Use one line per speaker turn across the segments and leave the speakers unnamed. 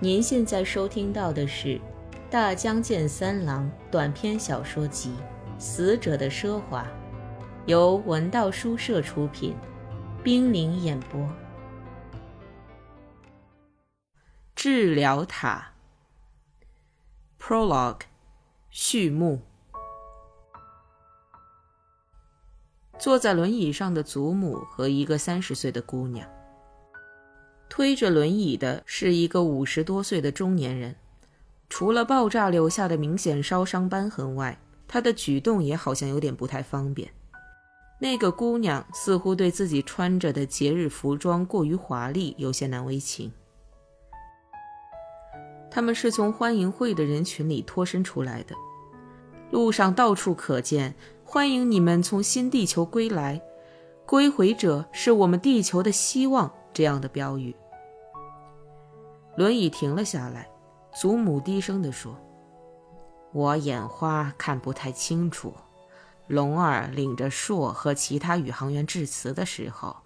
您现在收听到的是《大江健三郎短篇小说集·死者的奢华》，由文道书社出品，冰凌演播。治疗塔 Prologue 序幕。坐在轮椅上的祖母和一个三十岁的姑娘。推着轮椅的是一个五十多岁的中年人，除了爆炸留下的明显烧伤斑痕外，他的举动也好像有点不太方便。那个姑娘似乎对自己穿着的节日服装过于华丽有些难为情。他们是从欢迎会的人群里脱身出来的，路上到处可见“欢迎你们从新地球归来，归回者是我们地球的希望”这样的标语。轮椅停了下来，祖母低声地说：“我眼花看不太清楚。龙儿领着硕和其他宇航员致辞的时候，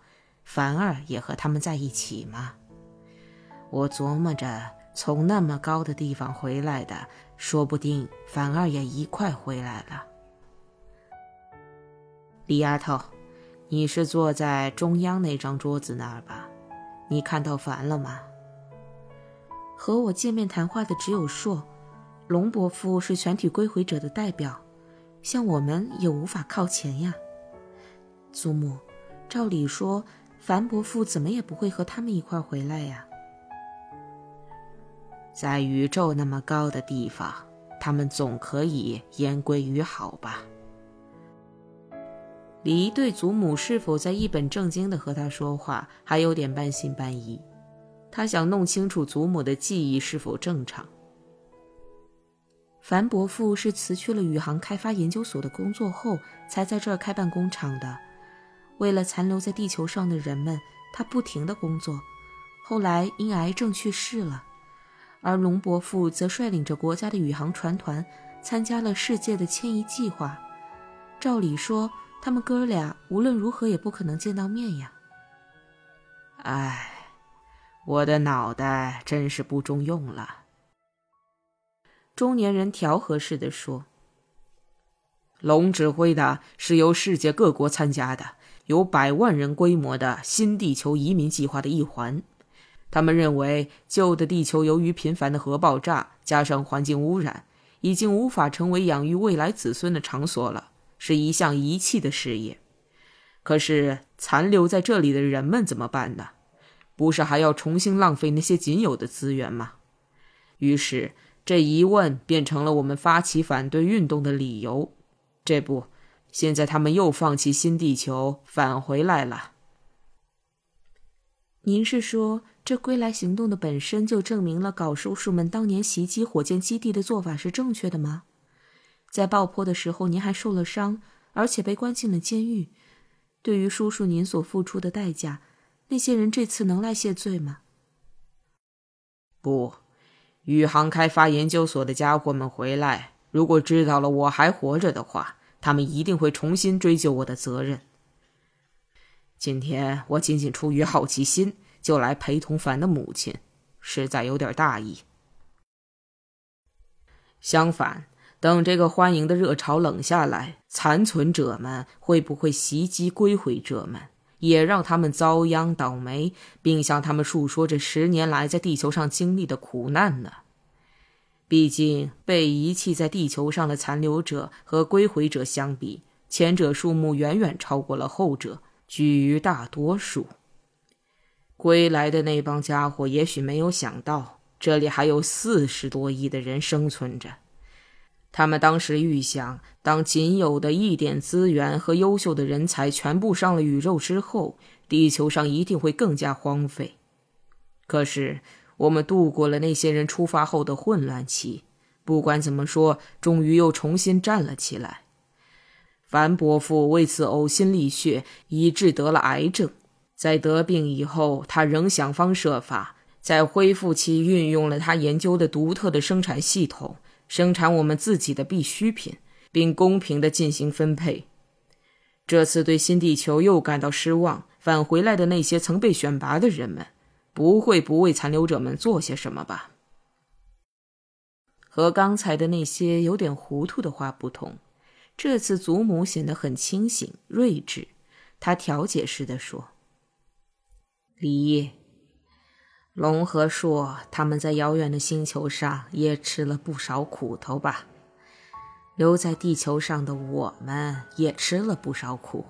凡儿也和他们在一起吗？我琢磨着，从那么高的地方回来的，说不定凡儿也一块回来了。李丫头，你是坐在中央那张桌子那儿吧？你看到凡了吗？”和我见面谈话的只有硕，龙伯父是全体归回者的代表，像我们也无法靠前呀。祖母，照理说，樊伯父怎么也不会和他们一块回来呀。在宇宙那么高的地方，他们总可以言归于好吧？李对祖母是否在一本正经的和他说话，还有点半信半疑。他想弄清楚祖母的记忆是否正常。樊伯父是辞去了宇航开发研究所的工作后，才在这儿开办工厂的。为了残留在地球上的人们，他不停的工作，后来因癌症去世了。而龙伯父则率领着国家的宇航船团，参加了世界的迁移计划。照理说，他们哥俩无论如何也不可能见到面呀。唉。我的脑袋真是不中用了。中年人调和似的说：“龙指挥的是由世界各国参加的，有百万人规模的新地球移民计划的一环。他们认为，旧的地球由于频繁的核爆炸加上环境污染，已经无法成为养育未来子孙的场所了，是一项遗弃的事业。可是，残留在这里的人们怎么办呢？”不是还要重新浪费那些仅有的资源吗？于是这疑问变成了我们发起反对运动的理由。这不，现在他们又放弃新地球，返回来了。您是说，这归来行动的本身就证明了搞叔叔们当年袭击火箭基地的做法是正确的吗？在爆破的时候，您还受了伤，而且被关进了监狱。对于叔叔您所付出的代价。那些人这次能来谢罪吗？不，宇航开发研究所的家伙们回来，如果知道了我还活着的话，他们一定会重新追究我的责任。今天我仅仅出于好奇心，就来陪同凡的母亲，实在有点大意。相反，等这个欢迎的热潮冷下来，残存者们会不会袭击归回者们？也让他们遭殃倒霉，并向他们述说这十年来在地球上经历的苦难呢。毕竟被遗弃在地球上的残留者和归回者相比，前者数目远远超过了后者，居于大多数。归来的那帮家伙也许没有想到，这里还有四十多亿的人生存着。他们当时预想，当仅有的一点资源和优秀的人才全部上了宇宙之后，地球上一定会更加荒废。可是，我们度过了那些人出发后的混乱期，不管怎么说，终于又重新站了起来。樊伯父为此呕心沥血，以致得了癌症。在得病以后，他仍想方设法，在恢复期运用了他研究的独特的生产系统。生产我们自己的必需品，并公平地进行分配。这次对新地球又感到失望，返回来的那些曾被选拔的人们，不会不为残留者们做些什么吧？和刚才的那些有点糊涂的话不同，这次祖母显得很清醒睿智。他调解似的说：“李。”龙和硕他们在遥远的星球上也吃了不少苦头吧？留在地球上的我们也吃了不少苦。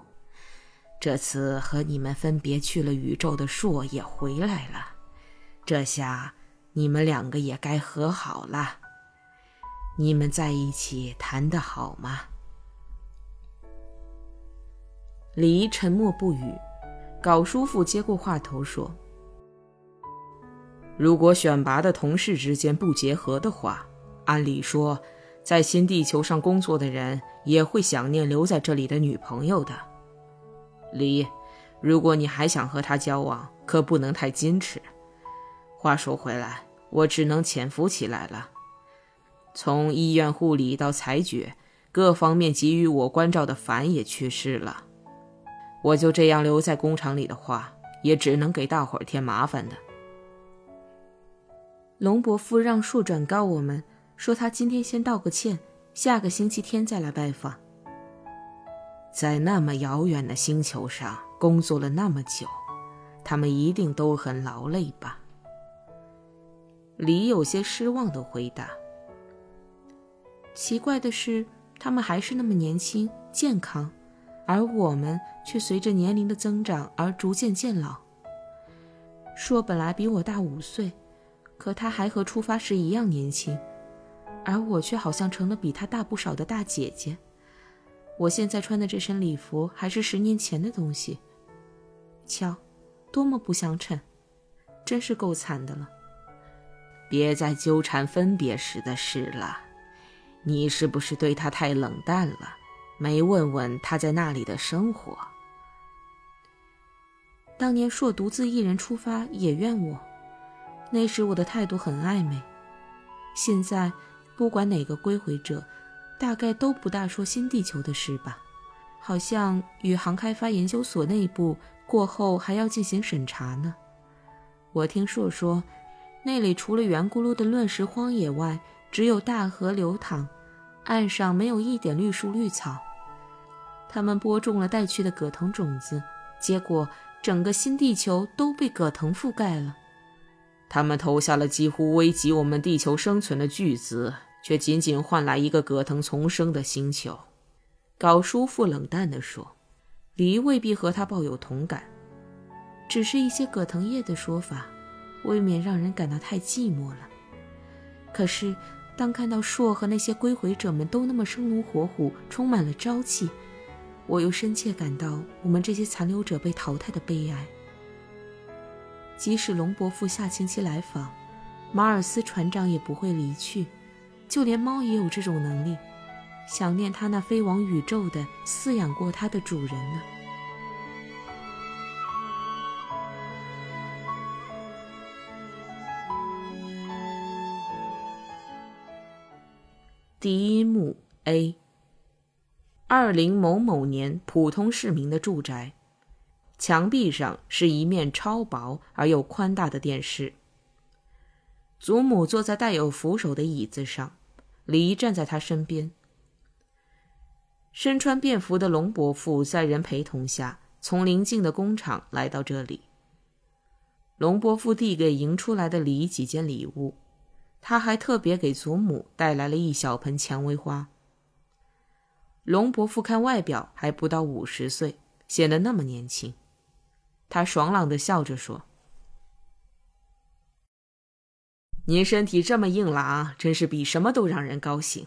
这次和你们分别去了宇宙的硕也回来了，这下你们两个也该和好了。你们在一起谈得好吗？李沉默不语。高叔父接过话头说。如果选拔的同事之间不结合的话，按理说，在新地球上工作的人也会想念留在这里的女朋友的。李，如果你还想和他交往，可不能太矜持。话说回来，我只能潜伏起来了。从医院护理到裁决，各方面给予我关照的凡也去世了，我就这样留在工厂里的话，也只能给大伙儿添麻烦的。
龙伯父让树转告我们，说他今天先道个歉，下个星期天再来拜访。
在那么遥远的星球上工作了那么久，他们一定都很劳累吧？李有些失望的回答。
奇怪的是，他们还是那么年轻健康，而我们却随着年龄的增长而逐渐渐老。硕本来比我大五岁。可他还和出发时一样年轻，而我却好像成了比他大不少的大姐姐。我现在穿的这身礼服还是十年前的东西。瞧，多么不相称，真是够惨的了。
别再纠缠分别时的事了。你是不是对他太冷淡了？没问问他在那里的生活。
当年硕独自一人出发，也怨我。那时我的态度很暧昧，现在不管哪个归回者，大概都不大说新地球的事吧。好像宇航开发研究所内部过后还要进行审查呢。我听硕说，那里除了圆咕噜的乱石荒野外，只有大河流淌，岸上没有一点绿树绿草。他们播种了带去的葛藤种子，结果整个新地球都被葛藤覆盖了。
他们投下了几乎危及我们地球生存的巨资，却仅仅换来一个葛藤丛生的星球。高叔父冷淡地说：“黎未必和他抱有同感，
只是一些葛藤叶的说法，未免让人感到太寂寞了。可是，当看到硕和那些归回者们都那么生龙活虎，充满了朝气，我又深切感到我们这些残留者被淘汰的悲哀。”即使龙伯父下星期来访，马尔斯船长也不会离去。就连猫也有这种能力，想念他那飞往宇宙的、饲养过它的主人呢。
第一幕 A。二零某某年，普通市民的住宅。墙壁上是一面超薄而又宽大的电视。祖母坐在带有扶手的椅子上，李站在他身边。身穿便服的龙伯父在人陪同下从邻近的工厂来到这里。龙伯父递给迎出来的李几件礼物，他还特别给祖母带来了一小盆蔷薇花。龙伯父看外表还不到五十岁，显得那么年轻。他爽朗的笑着说：“您身体这么硬朗，真是比什么都让人高兴。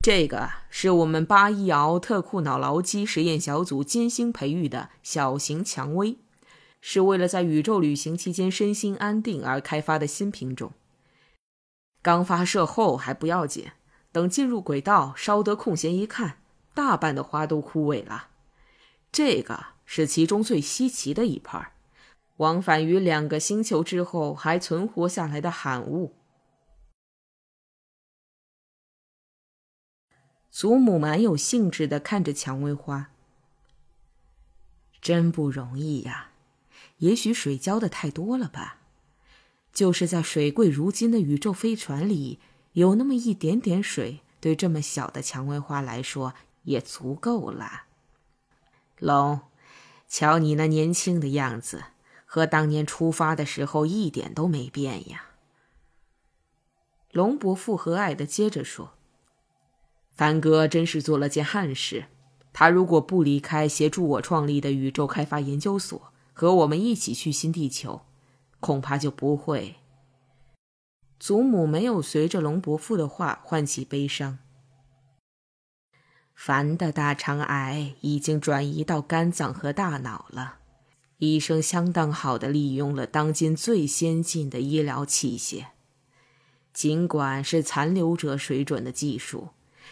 这个是我们八一鳌特库脑劳机实验小组精心培育的小型蔷薇，是为了在宇宙旅行期间身心安定而开发的新品种。刚发射后还不要紧，等进入轨道，稍得空闲一看，大半的花都枯萎了。这个。”是其中最稀奇的一盘，往返于两个星球之后还存活下来的罕物。祖母蛮有兴致的看着蔷薇花，真不容易呀！也许水浇的太多了吧？就是在水贵如金的宇宙飞船里，有那么一点点水，对这么小的蔷薇花来说也足够了。龙，瞧你那年轻的样子，和当年出发的时候一点都没变呀。龙伯父和蔼的接着说：“凡哥真是做了件憾事。他如果不离开协助我创立的宇宙开发研究所，和我们一起去新地球，恐怕就不会。”祖母没有随着龙伯父的话唤起悲伤。凡的大肠癌已经转移到肝脏和大脑了，医生相当好的利用了当今最先进的医疗器械。尽管是残留者水准的技术，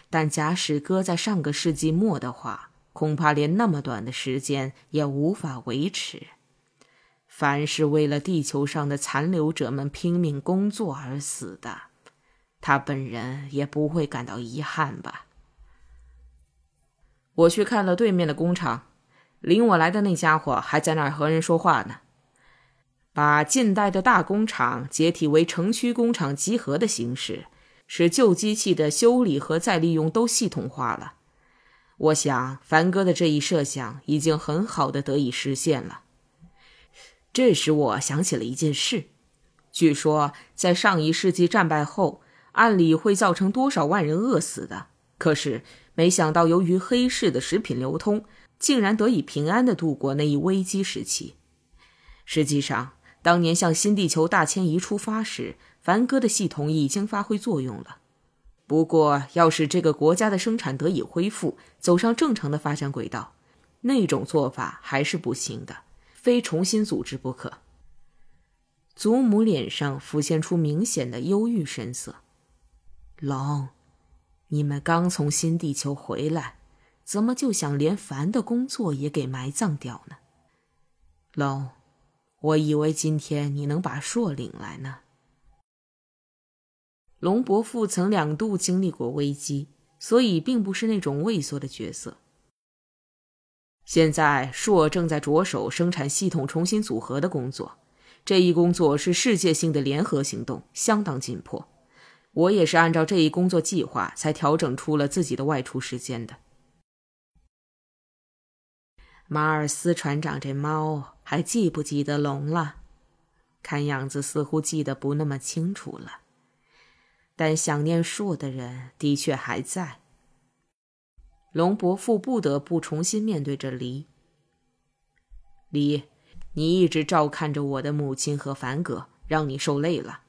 但假使搁在上个世纪末的话，恐怕连那么短的时间也无法维持。凡是为了地球上的残留者们拼命工作而死的，他本人也不会感到遗憾吧？我去看了对面的工厂，领我来的那家伙还在那儿和人说话呢，把近代的大工厂解体为城区工厂集合的形式，使旧机器的修理和再利用都系统化了。我想，凡哥的这一设想已经很好的得以实现了。这使我想起了一件事，据说在上一世纪战败后，按理会造成多少万人饿死的。可是没想到，由于黑市的食品流通，竟然得以平安的度过那一危机时期。实际上，当年向新地球大迁移出发时，凡哥的系统已经发挥作用了。不过，要使这个国家的生产得以恢复，走上正常的发展轨道，那种做法还是不行的。非重新组织不可。祖母脸上浮现出明显的忧郁神色。狼，你们刚从新地球回来，怎么就想连凡的工作也给埋葬掉呢？龙，我以为今天你能把硕领来呢。龙伯父曾两度经历过危机，所以并不是那种畏缩的角色。现在硕正在着手生产系统重新组合的工作，这一工作是世界性的联合行动，相当紧迫。我也是按照这一工作计划才调整出了自己的外出时间的。马尔斯船长，这猫还记不记得龙了？看样子似乎记得不那么清楚了，但想念树的人的确还在。龙伯父不得不重新面对着黎。黎，你一直照看着我的母亲和凡哥，让你受累了。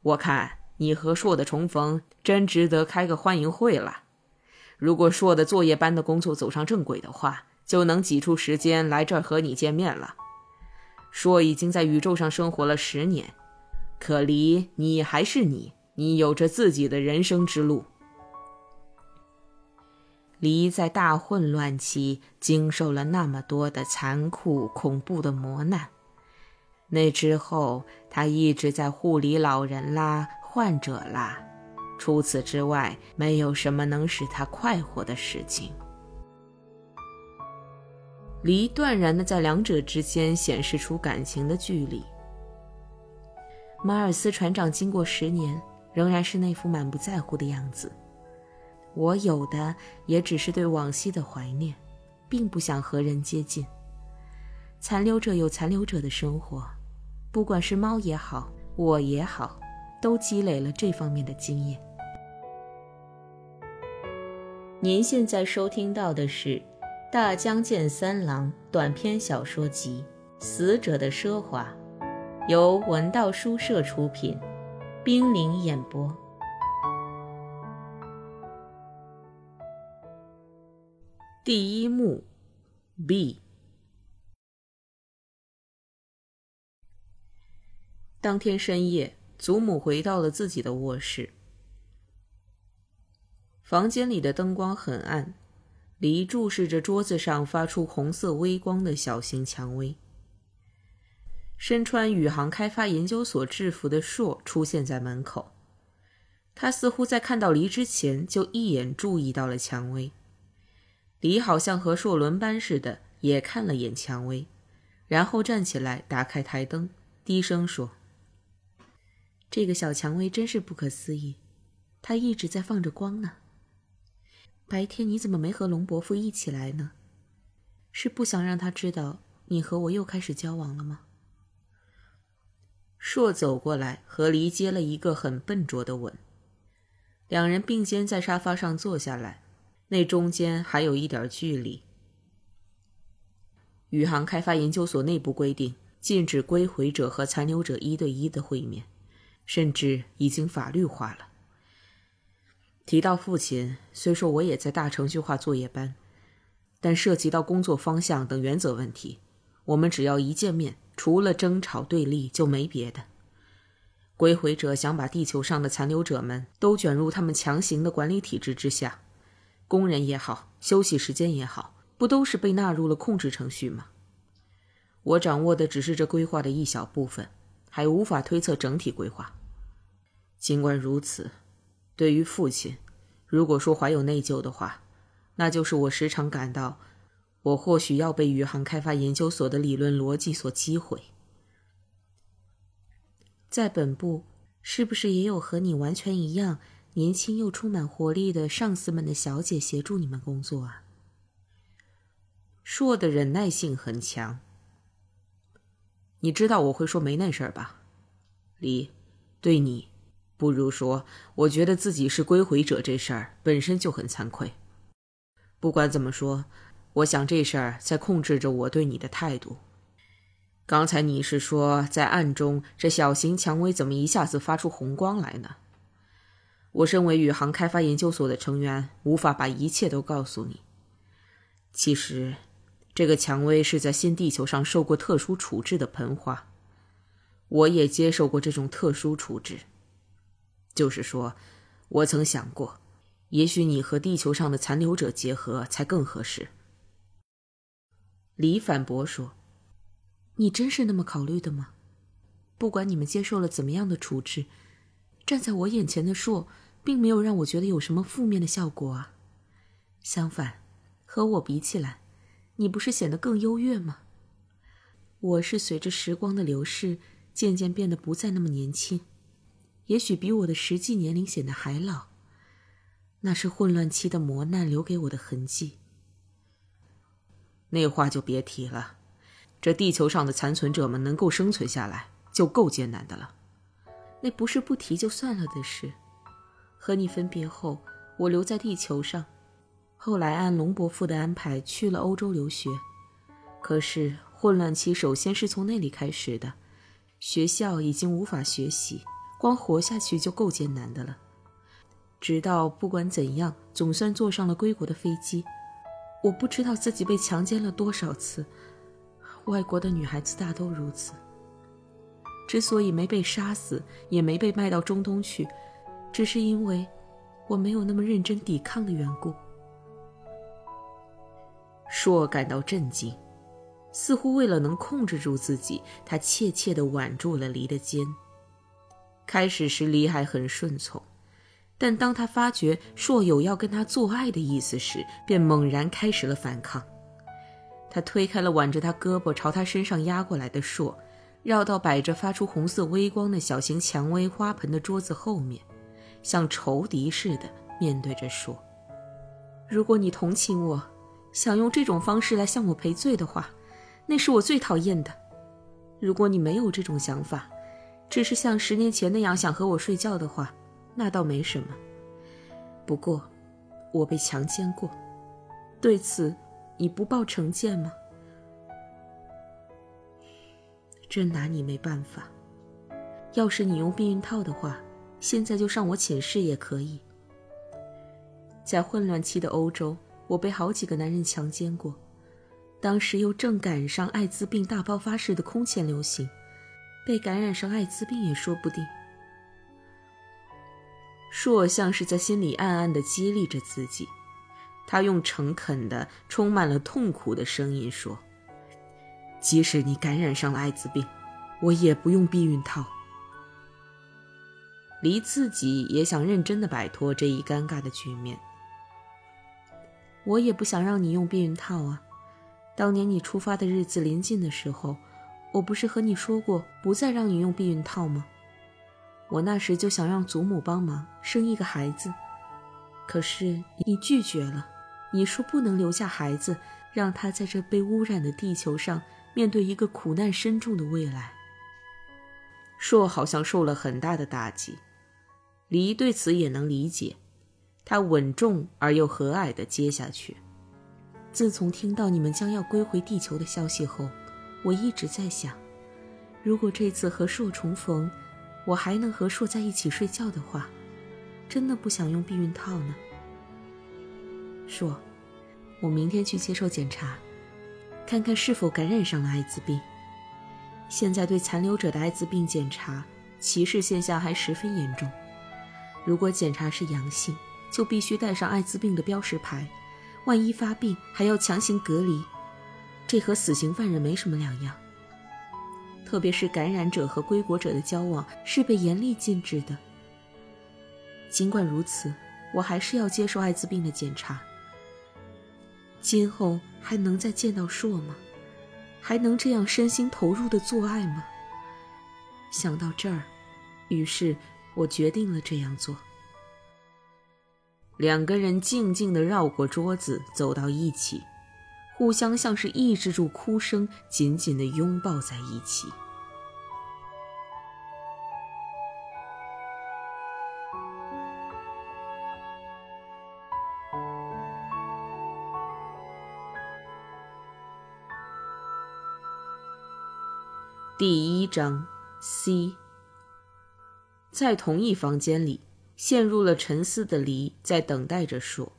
我看你和硕的重逢真值得开个欢迎会了。如果硕的作业班的工作走上正轨的话，就能挤出时间来这儿和你见面了。硕已经在宇宙上生活了十年，可黎，你还是你，你有着自己的人生之路。离在大混乱期经受了那么多的残酷、恐怖的磨难，那之后他一直在护理老人啦、患者啦，除此之外，没有什么能使他快活的事情。离断然的在两者之间显示出感情的距离。马尔斯船长经过十年，仍然是那副满不在乎的样子。我有的也只是对往昔的怀念，并不想和人接近。残留者有残留者的生活，不管是猫也好，我也好，都积累了这方面的经验。您现在收听到的是《大江健三郎短篇小说集·死者的奢华》，由文道书社出品，冰凌演播。第一幕，B。当天深夜，祖母回到了自己的卧室。房间里的灯光很暗，黎注视着桌子上发出红色微光的小型蔷薇。身穿宇航开发研究所制服的硕出现在门口，他似乎在看到黎之前就一眼注意到了蔷薇。李好像和硕轮班似的，也看了眼蔷薇，然后站起来，打开台灯，低声说：“这个小蔷薇真是不可思议，
他一直在放着光呢。白天你怎么没和龙伯父一起来呢？是不想让他知道你和我又开始交往了吗？
硕走过来和黎接了一个很笨拙的吻，两人并肩在沙发上坐下来，那中间还有一点距离。宇航开发研究所内部规定，禁止归回者和残留者一对一的会面，甚至已经法律化了。提到父亲，虽说我也在大程序化作业班，但涉及到工作方向等原则问题，我们只要一见面，除了争吵对立就没别的。归回者想把地球上的残留者们都卷入他们强行的管理体制之下，工人也好，休息时间也好，不都是被纳入了控制程序吗？我掌握的只是这规划的一小部分，还无法推测整体规划。尽管如此。对于父亲，如果说怀有内疚的话，那就是我时常感到，我或许要被宇航开发研究所的理论逻辑所击毁。
在本部，是不是也有和你完全一样年轻又充满活力的上司们的小姐协助你们工作啊？
硕的忍耐性很强。你知道我会说没那事儿吧，李，对你。不如说，我觉得自己是归回者这事儿本身就很惭愧。不管怎么说，我想这事儿在控制着我对你的态度。刚才你是说，在暗中这小型蔷薇怎么一下子发出红光来呢？我身为宇航开发研究所的成员，无法把一切都告诉你。其实，这个蔷薇是在新地球上受过特殊处置的盆花，我也接受过这种特殊处置。就是说，我曾想过，也许你和地球上的残留者结合才更合适。
李反驳说：“你真是那么考虑的吗？不管你们接受了怎么样的处置，站在我眼前的硕，并没有让我觉得有什么负面的效果啊。相反，和我比起来，你不是显得更优越吗？我是随着时光的流逝，渐渐变得不再那么年轻。”也许比我的实际年龄显得还老，那是混乱期的磨难留给我的痕迹。
那话就别提了，这地球上的残存者们能够生存下来就够艰难的了。
那不是不提就算了的事。和你分别后，我留在地球上，后来按龙伯父的安排去了欧洲留学。可是混乱期首先是从那里开始的，学校已经无法学习。光活下去就够艰难的了，直到不管怎样，总算坐上了归国的飞机。我不知道自己被强奸了多少次，外国的女孩子大都如此。之所以没被杀死，也没被卖到中东去，只是因为我没有那么认真抵抗的缘故。
硕感到震惊，似乎为了能控制住自己，他怯怯地挽住了黎的肩。开始时，李海很顺从，但当他发觉硕有要跟他做爱的意思时，便猛然开始了反抗。他推开了挽着他胳膊朝他身上压过来的硕，绕到摆着发出红色微光的小型蔷薇花盆的桌子后面，像仇敌似的面对着说：“
如果你同情我，想用这种方式来向我赔罪的话，那是我最讨厌的。如果你没有这种想法，”只是像十年前那样想和我睡觉的话，那倒没什么。不过，我被强奸过，对此你不报成见吗？真拿你没办法。要是你用避孕套的话，现在就上我寝室也可以。在混乱期的欧洲，我被好几个男人强奸过，当时又正赶上艾滋病大爆发式的空前流行。被感染上艾滋病也说不定。
硕像是在心里暗暗的激励着自己，他用诚恳的、充满了痛苦的声音说：“即使你感染上了艾滋病，我也不用避孕套。”离自己也想认真的摆脱这一尴尬的局面。
我也不想让你用避孕套啊！当年你出发的日子临近的时候。我不是和你说过不再让你用避孕套吗？我那时就想让祖母帮忙生一个孩子，可是你拒绝了。你说不能留下孩子，让他在这被污染的地球上面对一个苦难深重的未来。
硕好像受了很大的打击，黎对此也能理解。他稳重而又和蔼地接下去：“
自从听到你们将要归回地球的消息后，我一直在想，如果这次和硕重逢，我还能和硕在一起睡觉的话，真的不想用避孕套呢。”硕，我明天去接受检查，看看是否感染上了艾滋病。现在对残留者的艾滋病检查歧视现象还十分严重，如果检查是阳性。就必须带上艾滋病的标识牌，万一发病还要强行隔离，这和死刑犯人没什么两样。特别是感染者和归国者的交往是被严厉禁止的。尽管如此，我还是要接受艾滋病的检查。今后还能再见到硕吗？还能这样身心投入的做爱吗？想到这儿，于是我决定了这样做。
两个人静静地绕过桌子，走到一起，互相像是抑制住哭声，紧紧地拥抱在一起。第一章 C，在同一房间里。陷入了沉思的黎在等待着硕。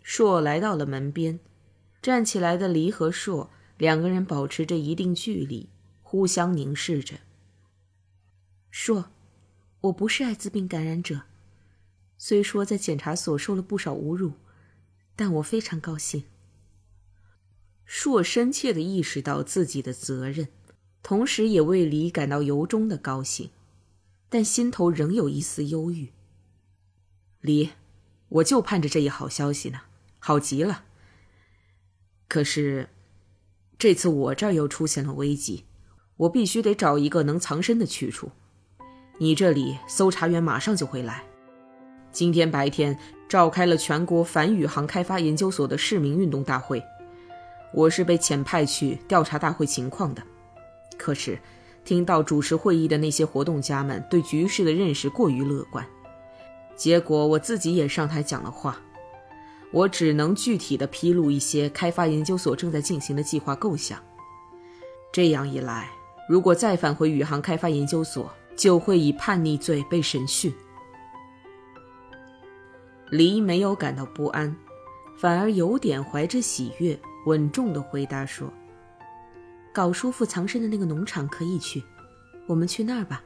硕来到了门边，站起来的黎和硕两个人保持着一定距离，互相凝视着。
硕，我不是艾滋病感染者，虽说在检查所受了不少侮辱，但我非常高兴。
硕深切的意识到自己的责任，同时也为黎感到由衷的高兴。但心头仍有一丝忧郁。黎，我就盼着这一好消息呢，好极了。可是，这次我这儿又出现了危机，我必须得找一个能藏身的去处。你这里搜查员马上就会来。今天白天召开了全国反宇航开发研究所的市民运动大会，我是被遣派去调查大会情况的。可是。听到主持会议的那些活动家们对局势的认识过于乐观，结果我自己也上台讲了话。我只能具体的披露一些开发研究所正在进行的计划构想。这样一来，如果再返回宇航开发研究所，就会以叛逆罪被审讯。黎没有感到不安，反而有点怀着喜悦，稳重的回答说。
搞叔父藏身的那个农场可以去，我们去那儿吧。